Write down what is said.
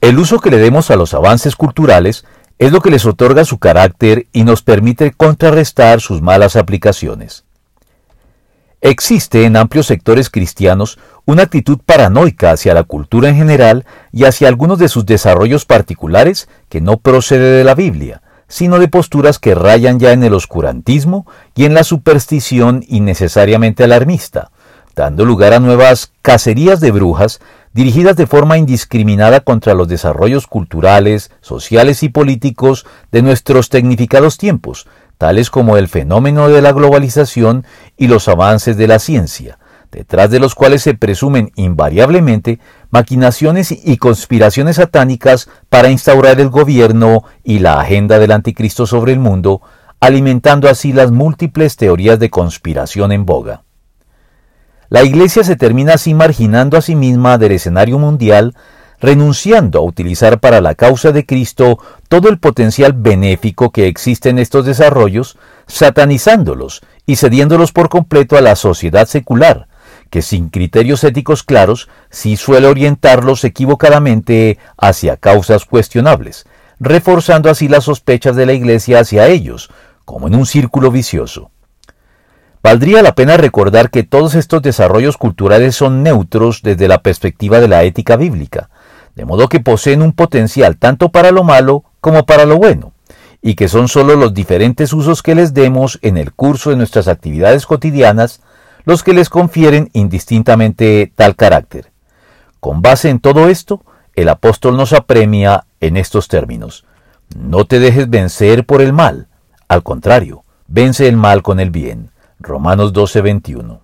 El uso que le demos a los avances culturales es lo que les otorga su carácter y nos permite contrarrestar sus malas aplicaciones. Existe en amplios sectores cristianos una actitud paranoica hacia la cultura en general y hacia algunos de sus desarrollos particulares que no procede de la Biblia, sino de posturas que rayan ya en el oscurantismo y en la superstición innecesariamente alarmista, dando lugar a nuevas cacerías de brujas dirigidas de forma indiscriminada contra los desarrollos culturales, sociales y políticos de nuestros tecnificados tiempos, tales como el fenómeno de la globalización y los avances de la ciencia, detrás de los cuales se presumen invariablemente maquinaciones y conspiraciones satánicas para instaurar el gobierno y la agenda del anticristo sobre el mundo, alimentando así las múltiples teorías de conspiración en boga. La Iglesia se termina así marginando a sí misma del escenario mundial renunciando a utilizar para la causa de Cristo todo el potencial benéfico que existe en estos desarrollos, satanizándolos y cediéndolos por completo a la sociedad secular, que sin criterios éticos claros sí suele orientarlos equivocadamente hacia causas cuestionables, reforzando así las sospechas de la Iglesia hacia ellos, como en un círculo vicioso. Valdría la pena recordar que todos estos desarrollos culturales son neutros desde la perspectiva de la ética bíblica, de modo que poseen un potencial tanto para lo malo como para lo bueno, y que son sólo los diferentes usos que les demos en el curso de nuestras actividades cotidianas los que les confieren indistintamente tal carácter. Con base en todo esto, el apóstol nos apremia en estos términos. No te dejes vencer por el mal, al contrario, vence el mal con el bien. Romanos 12:21.